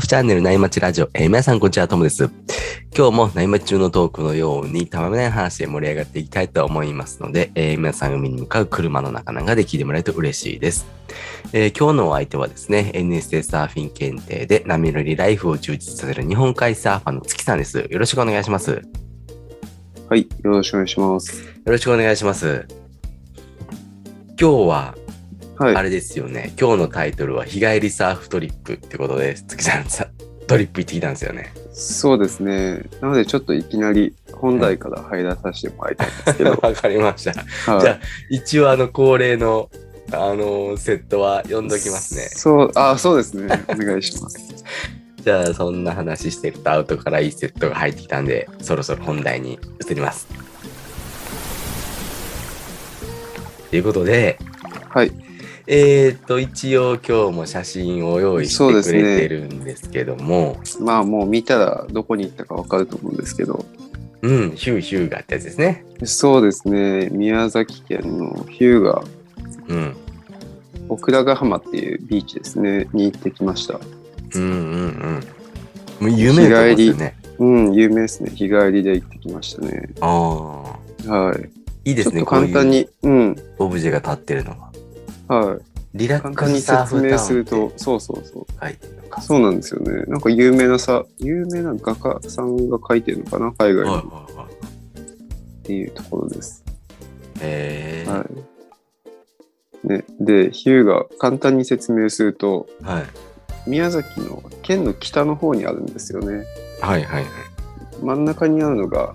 ーフチャンネル内町ラジオ、えー皆さんこんにちは、ともです。今日も内町中のトークのようにたまめない話で盛り上がっていきたいと思いますので、えー皆さん海に向かう車の中なんかで聞いてもらえると嬉しいです。えー今日のお相手はですね、NSA サーフィン検定で波乗りライフを充実させる日本海サーファーの月さんです。よろしくお願いします。よはい、よろしくお願いします。ろしくお願いします。今日は、はい。あれですよね、今日のタイトルは日帰りサーフトリップってことで、月さんさトリップ行ってきたんですよね。そうですね。なので、ちょっといきなり本題から入らさせてもらいたいんですけど、わかりました。はいじゃあ一応あの恒例のあのセットは読んどきますね。そう、あ、そうですね。お願いします。じゃあそんな話してるとアウトからいいセットが入ってきたんで、そろそろ本題に移ります。ということで、はい。えー、っと一応今日も写真を用意してくれてるんですけども、まあ、もう見たらどこに行ったかわかると思うんですけど、うん、ヒューヒューガってやつですね。そうですね。宮崎県の日向、うん。オクラヶ浜っていうビーチですね、に行ってきました。うんうんうん。もう有名ですよね。うん、有名ですね。日帰りで行ってきましたね。ああ。はい。いいですね、ちょっと簡単に、うん、オブジェが立ってるのは。はい。リラッ簡単にクスサー説明フタウンすると、そうそうそう。書いてるのか。そうなんですよね。なんか有名なさ、有名な画家さんが描いてるのかな？海外はいにはいはい。っていうところです。へーはい。ね、で、ヒューが簡単に説明すると、はい。宮崎の県の北の方にあるんですよね。はいはいはい。真ん中にあるのが、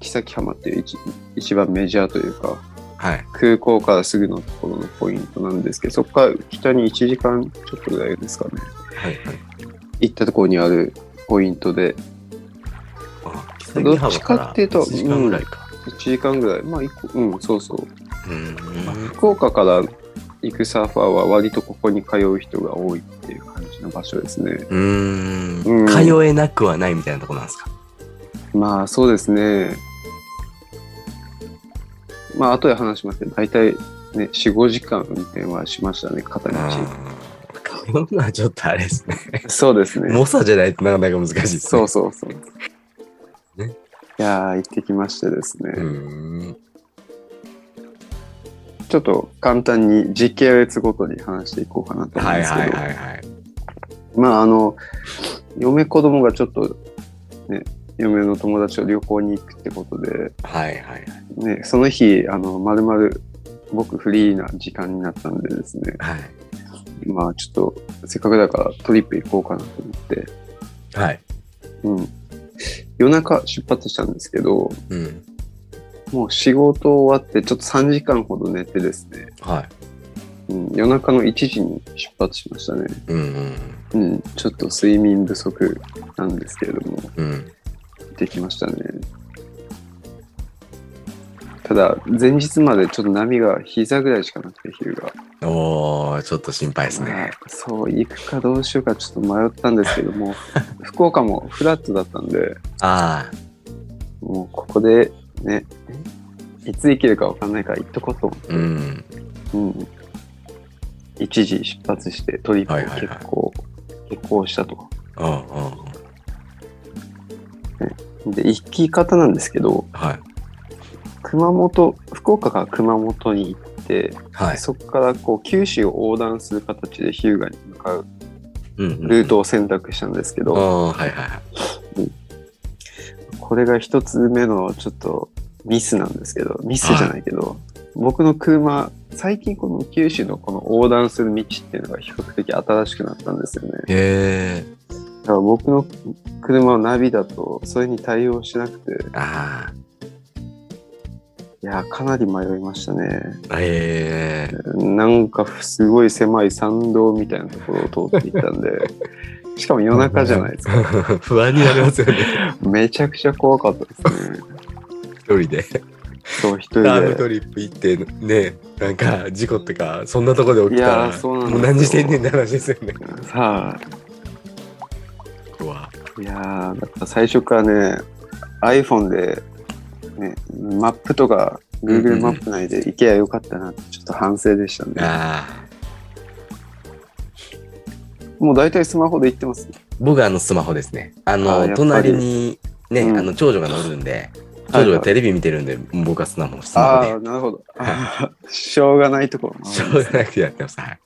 木崎浜っていう一一番メジャーというか、はい。空港からすぐのところのポイントなんですけど、そこから北に1時間ちょっとぐらいですかね。はいはい。行ったところにあるポイントで、あ、どっちかっていうと1時間ぐらいか。1時間ぐらい、まあ、うん、そうそう。福岡から行くサーファーは割とここに通う人が多いっていう感じの場所ですね。うん。通えなくはないみたいなとこなんですか？まあそうですね。まあ後で話しますけど、大体ね、4、5時間運転はしましたね、片道。通うのはちょっとあれですね。そうですね。猛者じゃないとなかなか難しいですね。そうそうそう。ねいやー、行ってきましてですね。ちょっと簡単に時系列ごとに話していこうかなと思うんはいですけど。はいはいはい。まああの、嫁子供がちょっとね、嫁の友達と旅行に行くってことで、はいはいはい。ね、その日、あの、まるまる僕フリーな時間になったんでですね、はい。まあちょっとせっかくだからトリップ行こうかなと思って、はい。うん。夜中出発したんですけど、うん。もう仕事終わってちょっと3時間ほど寝てですね、はい。うん、夜中の1時に出発しましたね。うんうんうん、ちょっと睡眠不足なんですけれども、うん。できましたね。ただ、前日までちょっと波が膝ぐらいしかなくて、昼が。おー、ちょっと心配ですね。そう、行くかどうしようかちょっと迷ったんですけども、福岡もフラットだったんで、あもうここでね、いつ行けるか分かんないから行っとこうと思って、あ、うん。うん一時出発してトリップをはいはいはい結構、結構したと。うんうん。で、行き方なんですけど、はい。熊本、福岡から熊本に行って、はい。そこからこう九州を横断する形で日向に向かうルートを選択したんですけど。これが一つ目のちょっとミスなんですけど、ミスじゃないけど、僕の車、最近この九州のこの横断する道っていうのが比較的新しくなったんですよね。へえ。だから僕の車のナビだとそれに対応しなくて、あいやー、かなり迷いましたね。あ。へえ。なんかすごい狭い山道みたいなところを通っていったんで、しかも夜中じゃないですか。不安になりますよね。めちゃくちゃ怖かったですね。一人で。そう、一人タームで。トリップ行ってね、なんか事故ってか、そんなとこで起きたいやら、ーそうなんですよもう何してんねんって話ですよね。さあ、怖いいやー、だから最初からね、iPhone で、ね、マップとか Google マップ内で行けばよかったなってちょっと反省でしたね。あもう大体スマホで行ってます。僕はあのスマホですね。ああの、やっぱり隣にね、うんあの、長女が乗るんで、はい長女がテレビ見てるんで、僕はスマホ、スマホでああ、。なるほど。あ ーしょうがないところもあしょうがなくてやってます。はい。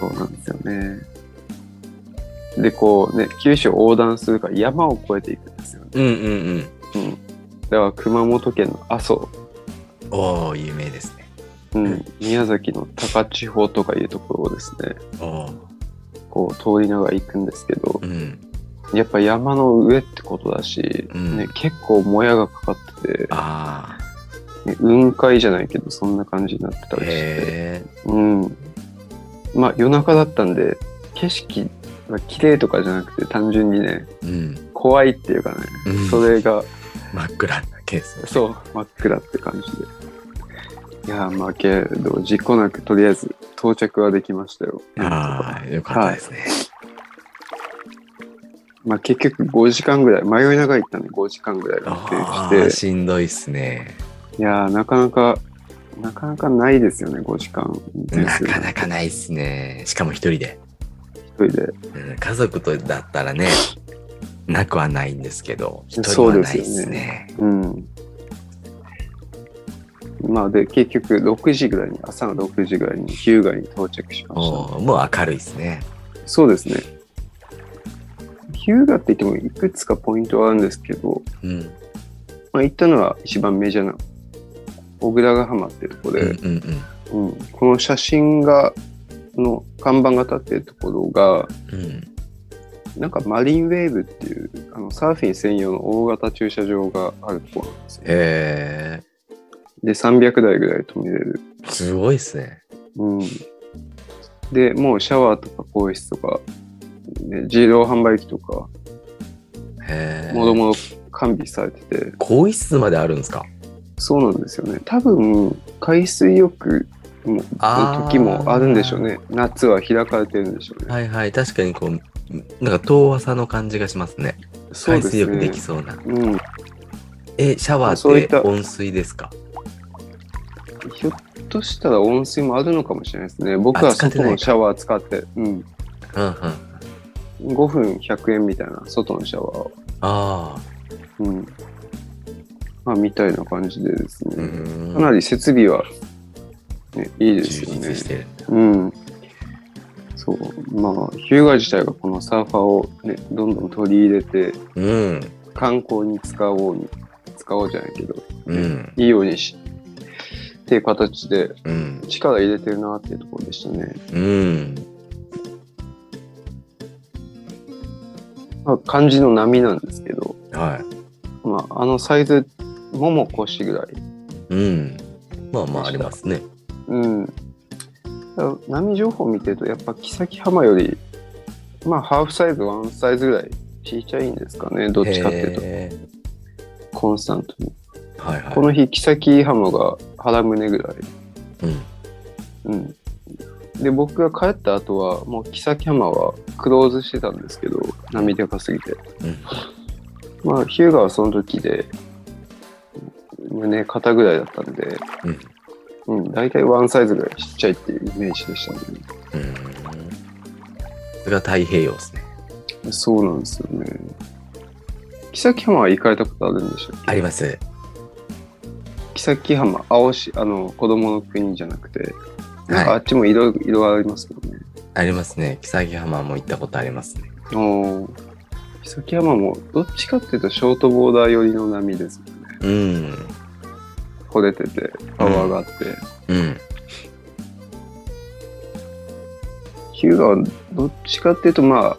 そうなんですよね。で、こうね、九州を横断するから山を越えていくんですよね。うんうんうん。だから熊本県の阿蘇、うん。おー、有名ですね。うん、宮崎の高千穂とかいうところをですね。こう通りながら行くんですけどう、ん。やっぱ山の上ってことだし、うんね、結構もやがかかってて、あね雲海じゃないけど、そんな感じになってたー。りして、へうん。まあ夜中だったんで、景色が綺麗とかじゃなくて、単純にね、ー。うん。怖いっていうかね、うんそれが、真っ暗なケースです。そう、真っ暗って感じで。いやー、まあけど、事故なくとりあえず到着はできましたよ。ああ、よかったですね。まあ結局5時間ぐらい、迷いながら行ったんで5時間ぐらい運転して、しんどいっすね。いやー、なかなか、なかなかないですよね、5時間なかなかないっすね。しかも一人で。一人で。うん家族とだったらね、なくはないんですけど、一人そうはないっですよねすね。うん。まあで、結局6時ぐらいに、朝の6時ぐらいに日向に到着しました。もう明るいっすね。そうですね。日向って言ってもいくつかポイントはあるんですけど、うん。まあ、行ったのは一番メジャーな小倉ヶ浜っていうところで、うんうんうん。うんこの写真がの看板が立ってるところがうん。なんかマリンウェーブっていうあのサーフィン専用の大型駐車場があるところなんですよ。へで300台ぐらい止めれる。え、すごいっすね。うん、でもうシャワーとか更衣室とか、ね、自動販売機とかへえ。もろもろ完備されてて更衣室まであるんですか？そうなんですよね多分海水浴時もあるんでしょうね夏は開かれてるんでしょうね。はいはい。確かにこう、なんか遠浅の感じがしますね。そうです海水浴でねきそうな。うん、え、シャワーって温水ですか？ひょっとしたら温水もあるのかもしれないですね。僕は外のシャワー使って、うん、うんうん。5分100円みたいな外のシャワーを、ああ。うん、まあみたいな感じでですね、うん。かなり設備は、ね、いいです充よね実し。て。うん。そう。まあ、日向自体がこのサーファーをね、どんどん取り入れて、うん。観光に使おうに、使おうじゃないけど、うん。いいようにし、っていう形でうん。力入れてるなっていうところでしたね。うん。まあ、漢字の波なんですけど、はい。まあ、あのサイズ、もも腰ぐらい。うん。まあまあありますね。うん。波情報見てると、やっぱ木崎浜より、まあ、ハーフサイズ、ワンサイズぐらいちっちゃいんですかね、どっちかっていうと、へコンスタントに。ーはいはい。この日、木崎浜が腹胸ぐらい。うん。うん。で、僕が帰った後は、もう木崎浜はクローズしてたんですけど、波でかすぎて。うん。まあ、日向はその時で、胸、肩ぐらいだったんで、うん。うん、大体ワンサイズぐらいちっちゃいっていうイメージでしたね。うん。それが太平洋ですね。そうなんですよね。木崎浜は行かれたことあるんでしょうあります。木崎浜、青し、あの、子供の国じゃなくて、なんかはい。あっちもいろいろ色ありますけどね。ありますね。木崎浜も行ったことありますね。おー木崎浜もどっちかっていうとショートボーダー寄りの波ですよね。うん。惚れてて、パワーがあって。うん。ヒューガはどっちかっていうとまあ、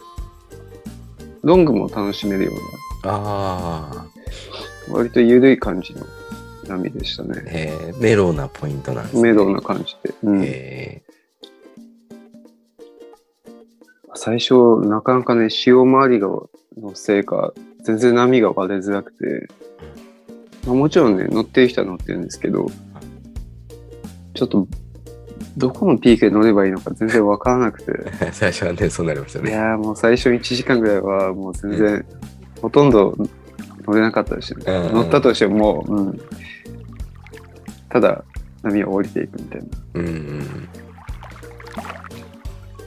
ロングも楽しめるようああ。な、割と緩い感じの波でしたね。えー、メロウなポイントなんですね。メロウな感じで。うんえ最初、なかなかね、潮回りがのせいか、全然波が割れづらくて、まあ、もちろんね、乗ってる人は乗ってるんですけど、ちょっと、どこのピークで乗ればいいのか全然わからなくて、ー 最初はね、そうなりますよね。いやーもう最初1時間ぐらいはもう全然、ほとんど乗れなかったですよね。うんうん乗ったとしてももう、うん、ただ波を降りていくみたいな。うんうん。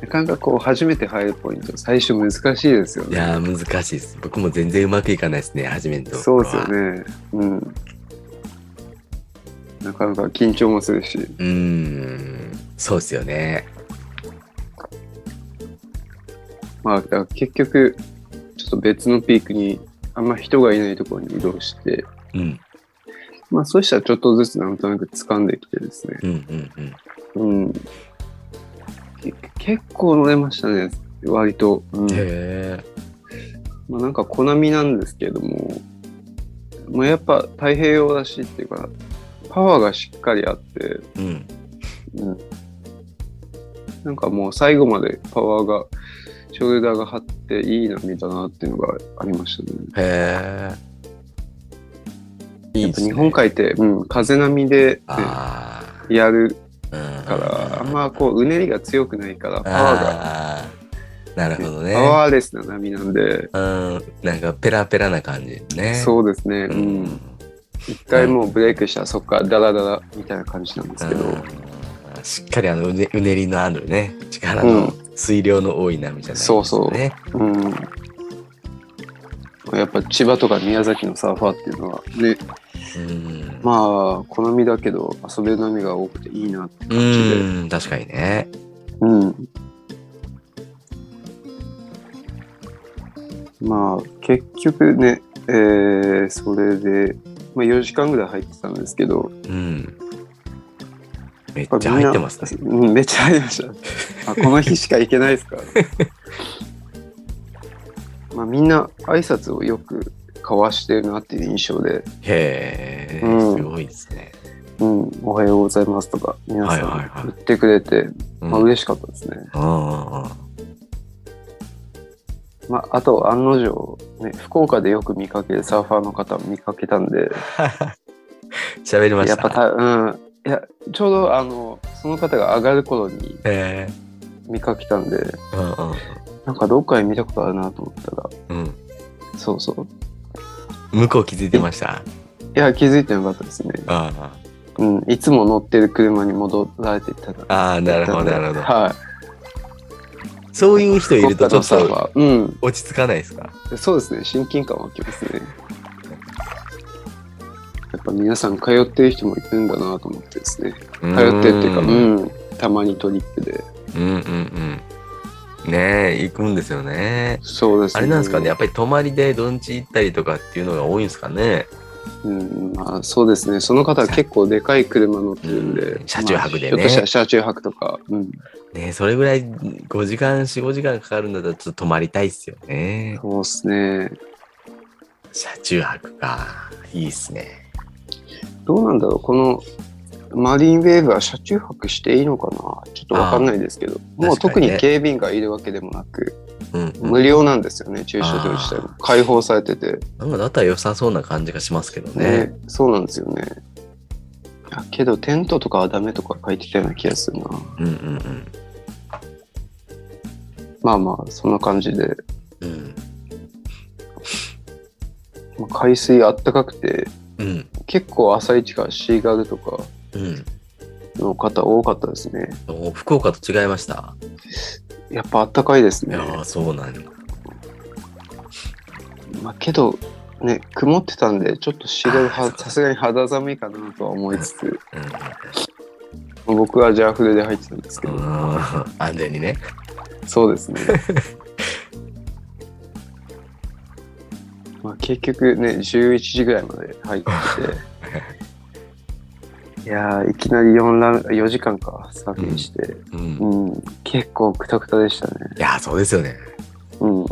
なかなかこう初めて入るポイント最初難しいですよね。いやー、難しいです。僕も全然うまくいかないですね、初めのとこそうですよね。うん。なかなか緊張もするし。うーん、そうですよね。まあ、結局、ちょっと別のピークに、あんま人がいないところに移動して、うん、まあ、そうしたらちょっとずつなんとなく掴んできてですね。うん、うん、うん。うん。け結構乗れましたね、割と。うん、へえ。まあ、なんか、好みなんですけれども、もうやっぱ太平洋らしいっていうか、パワーがしっかりあって、うん。うん。なんかもう最後までパワーが、ショルダーが張っていい波だなっていうのがありましたね。へえ。いいね。日本海って、うん、風波で、ね、あやるあ。うん。から、あんまこう、うねりが強くないから、パワーが、ああ。なるほどね。パワーレスな波なんで、うん。なんかペラペラな感じね。そうですね、ううん。一回もうブレイクしたらそこからダラダラみたいな感じなんですけど、うんしっかりあのうねうねりのあるね力のうん水量の多い波じゃないですね。そうそううん。やっぱ千葉とか宮崎のサーファーっていうのはね、うん。まあ、好みだけど遊べる波が多くていいなってう感じで。ん、確かにね。うん。まあ、結局ね、えー、それで、まあ4時間ぐらい入ってたんですけど、うん。めっちゃ入ってますね。うん、めっちゃ入りました。あこの日しか行けないですか？ら、まあみんな挨拶をよく交わしてるなっていう印象で、へえ、うん。すごいですね。うん、おはようございますとか、皆さはいはいはい。ん言ってくれて、うん。まあ嬉しかったですね。ああまあ、あと案の定、ね、福岡でよく見かけるサーファーの方も見かけたんで、喋りました。やっぱた、うん、いや、ちょうどあの、その方が上がる頃に。見かけたんで、うんなんかどっかで見たことあるなと思ったら、うん。うん。そうそう。向こう気づいてました？いや、気づいてなかったですね。あうん、いつも乗ってる車に戻られてたら。あ。ああ、なるほど、なるほど。はい。そういう人いるとちょっ福岡のサーフとァーうん。落ち着かないですかそうですね、親近感湧きますね。やっぱ皆さん通ってる人もいるんだなと思ってですね。通通ってっていうか、ううんん、たまにトリップで。うんうんうん。ねえ、行くんですよね。そうですね。あれなんですかね、やっぱり泊まりでドンチ行ったりとかっていうのが多いんですかね。うん、まあそうですね。その方は結構でかい車乗ってるんで、うん車中泊でねまあ車中泊とか、うん、ねえ、それぐらい5時間、4、5時間かかるんだったらちょっと泊まりたいっすよね。そうですね。車中泊か。いいっすね。どうなんだろう、このマリンウェーブは車中泊していいのかな？ちょっとわかんないですけど、もう特に警備員がいるわけでもなく、うん、うん。無料なんですよね、駐車場自体も。開放されてて。なんかだったら良さそうな感じがしますけどね。ね、そうなんですよね。あけど、テントとかはダメとか書いてたような気がするな。うんうんまあまあ、そんな感じで、うん。海水あったかくて、うん。結構朝一からシーガルとかうん。の方多かったですね。お福岡と違いました？やっぱあったかいですねいや。ーそうなんだ。まあけど、ね、曇ってたんで、ちょっとシーガルはあーそうかさすがに肌寒いかなとは思いつつ、うん僕はジャーフルで入ってたんですけど、うん。安全にね。そうですね。まあ結局ね、11時ぐらいまで入ってて、いやー、いきなり4ラウン4時間か、サーフィンして、うん。うん、結構クタクタでしたね。いやーそうですよね。うん。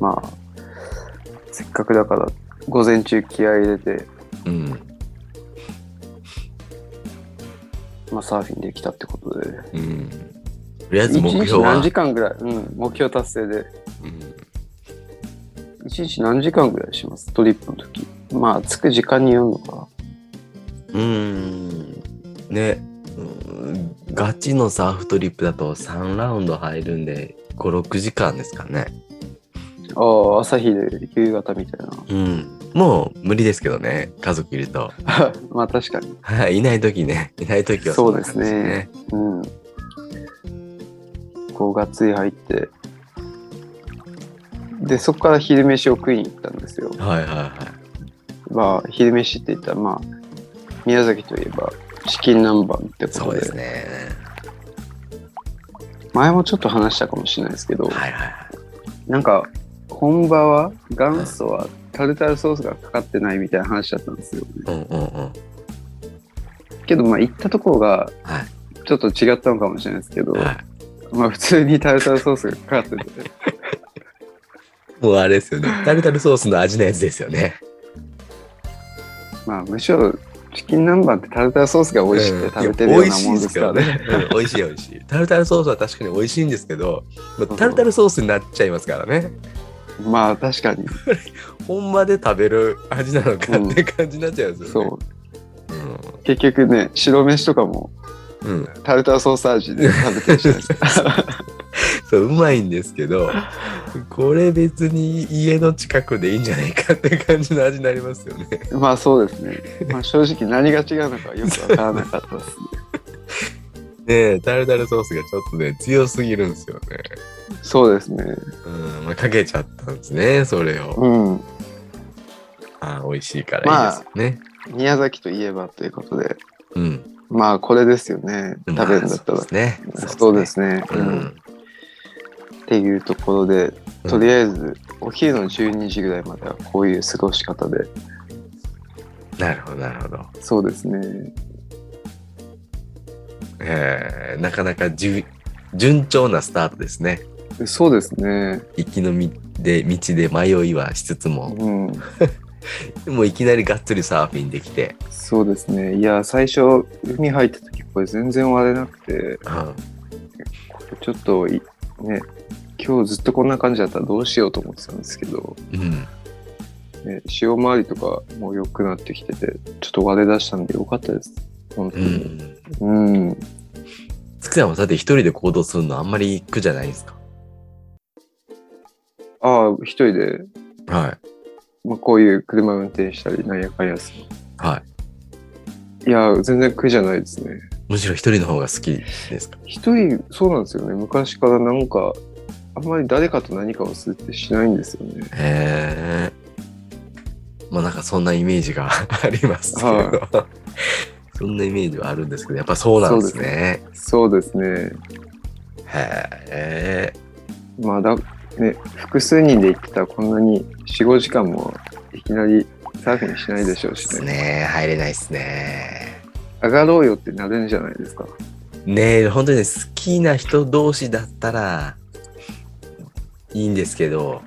まあ、せっかくだから、午前中気合い入れて、うん。まあ、サーフィンできたってことで、うん。とりあえず一目標は。日何時間ぐらい、うん、目標達成で、うん一日何時間ぐらいします？トリップの時。まあ、着く時間によるのかうーん。ね。うんガチのサーフトリップだと3ラウンド入るんで、5、6時間ですかね。な。ああ、朝日で夕方みたいな。うん。もう無理ですけどね、家族いると。まあ確かに。はい、いない時ね、いない時はそうですね。うん。5月に入って、で、そこから昼飯を食いに行ったんですよ。はいはいはい。まあ、昼飯って言ったら、まあ、宮崎といえば、チキン南蛮ってことで、そうですね。前もちょっと話したかもしれないですけど、はいはいはい。なんか、本場は、元祖はタルタルソースがかかってないみたいな話だったんですよ。うんうんうん。けど、まあ、行ったところが、はい。ちょっと違ったのかもしれないですけど、はい。まあ、普通にタルタルソースがかかってて、もうあれですよね。タルタルソースの味のやつですよね。まあ、むしろ、チキン南蛮ってタルタルソースが美味しくて食べてるようなもんですからね。いや美味しいね。うん 美味しい美味しい。タルタルソースは確かに美味しいんですけど、まあタルタルソースになっちゃいますからね。まあ、確かに。本場で食べる味なのかって感じになっちゃうんですよね。そう。結局ね、白飯とかもうん。うん。タルタルソース味で食べてるじゃないですか。そう、うまいんですけど、これ別に家の近くでいいんじゃないかって感じの味になりますよね。まあそうですね。まあ正直何が違うのかよくわからなかったですね。ねえ、タルタルソースがちょっとね、強すぎるんですよね。そうですね。うん、まあ、かけちゃったんですね、それを。うん。ああ、美味しいからいいですよね。宮崎といえばということで、うん。まあこれですよね。食べるんだったらまあ。そうですね。そうですね。ううんん。っていうところで、とりあえずお昼の12時ぐらいまではこういう過ごし方で、なるほど、なるほど。そうですね。えー、なかなかじゅ順調なスタートですね。そうですね。行きのみで道で迷いはしつつも、うん。もういきなりがっつりサーフィンできて、そうですね。いや、最初、海入った時、これ全然割れなくて、うん、ちょっとい、ね、今日ずっとこんな感じだったらどうしようと思ってたんですけど、うん、ね、潮回りとかも良くなってきてて、ちょっと割れ出したんでよかったです。本当うに。ん。うん。つくさんはさて一人で行動するのあんまり苦じゃないですか？ああ、一人で、はい。まあ、こういう車運転したり、なんやかんやするはい。いや、全然苦じゃないですね。むしろ一人の方が好きですか？一人、そうなんですよね。昔からなんか、あんまり誰かと何かをするってしないんですよね。へえ。まあなんかそんなイメージが ありますけど、はそんなイメージはあるんですけど、やっぱそうなんですね。そうですね。へえ。まあだ、ね、複数人で行ってたらこんなに4、5時間もいきなりサーフィンしないでしょうしね。ね。入れないですね。上がろうよってなるんじゃないですか。ねえ、本当にね、好きな人同士だったらいいんですけど、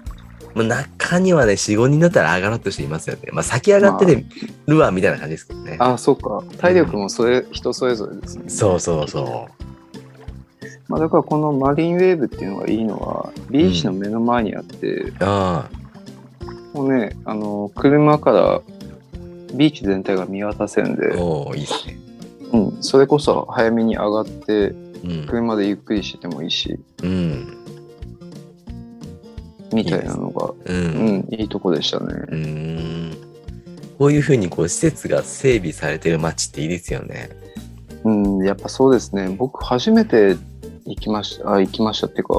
まあ、中にはね、4、5人だったら上がろうとしていますよね。まあ先上がっててるわ、みたいな感じですけどね。ああ、そうか。体力もそれ、人それぞれですね。そうそうそまあ、だからこのマリンウェーブっていうのがいいのは、ビーチの目の前にあって、う。あもうね、あの、車からビーチ全体が見渡せるんあ、で、おおいいですね。うん、それこそ早めに上がって、うん。車でゆっくりしててもいいし、うん。みたいなのが、う。うんん、いいとこでしたね。うーん。こういうふうにこう施設が整備されてる街っていいですよね。うん、やっぱそうですね。僕、初めて行きました、あ、行きましたっていうか、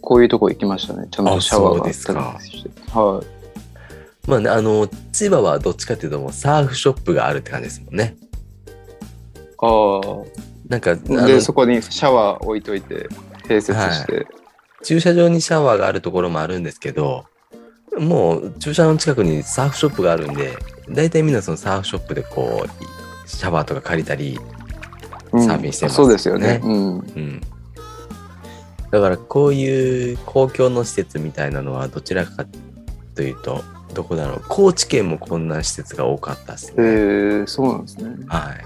こういうとこ行きましたね。ちゃんとシャワーがあったりして。はい。まあね、あの、千葉はどっちかっていうともうサーフショップがあるって感じですもんね。あなんか、で、そこにシャワー置いといて、併設して。駐車場にシャワーがあるところもあるんですけど、もう駐車場の近くにサーフショップがあるんで、大体みんなそのサーフショップでこう、シャワーとか借りたり、うんサーフィンしてますそうですよねね。うん。うん。だからこういう公共の施設みたいなのはどちらかというと、どこだろう。高知県もこんな施設が多かったですえね。ー、そうなんですね。はい。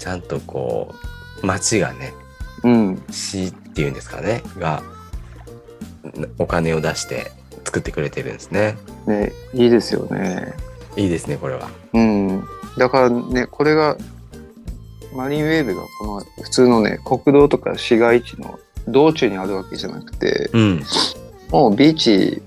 ちゃんとこう、町がね、うん。市っていうんですかね、が、お金を出して作ってくれてるんですね。ね、いいですよね。いいですね、これは。うん。だからね、これが、マリンウェーブがこの普通のね、国道とか市街地の道中にあるわけじゃなくて、うん。もうビーチ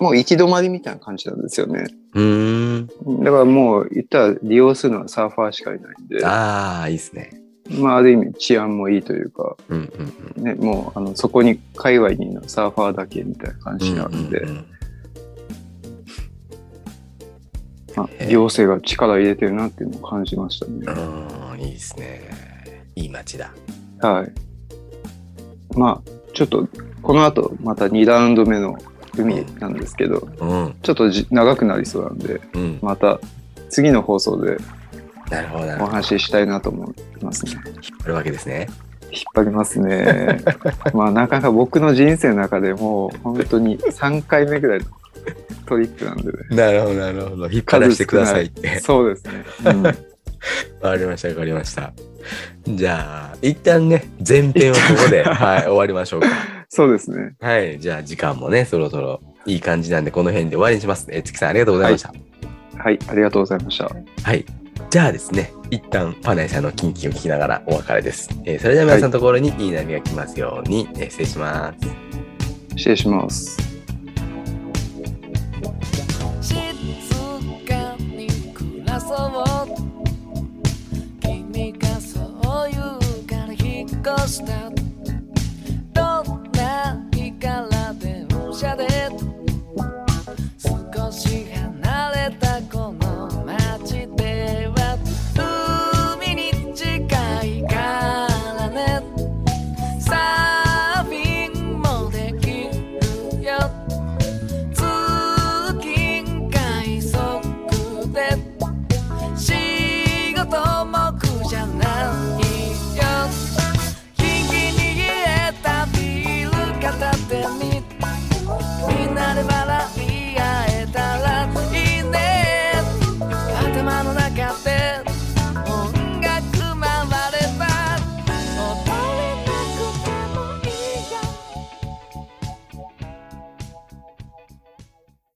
もう行き止まりみたいな感じなんですよね。うーん。だからもう言ったら利用するのはサーファーしかいないんで、ああ、いいですね。まあある意味治安もいいというか、うんうんうん。ね、もうあのそこに界隈にいるのはサーファーだけみたいな感じなんで、うんうんうんまあ行政が力入れてるなっていうのを感じましたね。うん、いいですね。いい街だ。はい。まあちょっとこの後また2ラウンド目の海なんですけど、うん、ちょっとじ長くなりそうなんで、うん。また次の放送でなるほど、お。話ししたいなと思いますね。引っ張るわけですね。引っ張りますね。まあなかなか僕の人生の中でも本当に3回目ぐらいのトリップなんでね。なるほど、なるほど。引っ張らせてくださいって。そうですね。うん わかりました、わかりました。じゃあ、一旦ね、前編をここで、はい、終わりましょうか。そうですね。はい、じゃあ時間もね、そろそろいい感じなんで、この辺で終わりにします。えー、月さんありがとうございました。はい、ありがとうございました。はい。じゃあですね、一旦パナイさんのキンキンを聞きながらお別れです。えーそれでは皆さんのところにいい波が来ますように、えー失礼します。失礼します。君がそう言うから引っ越した busca la denuncia de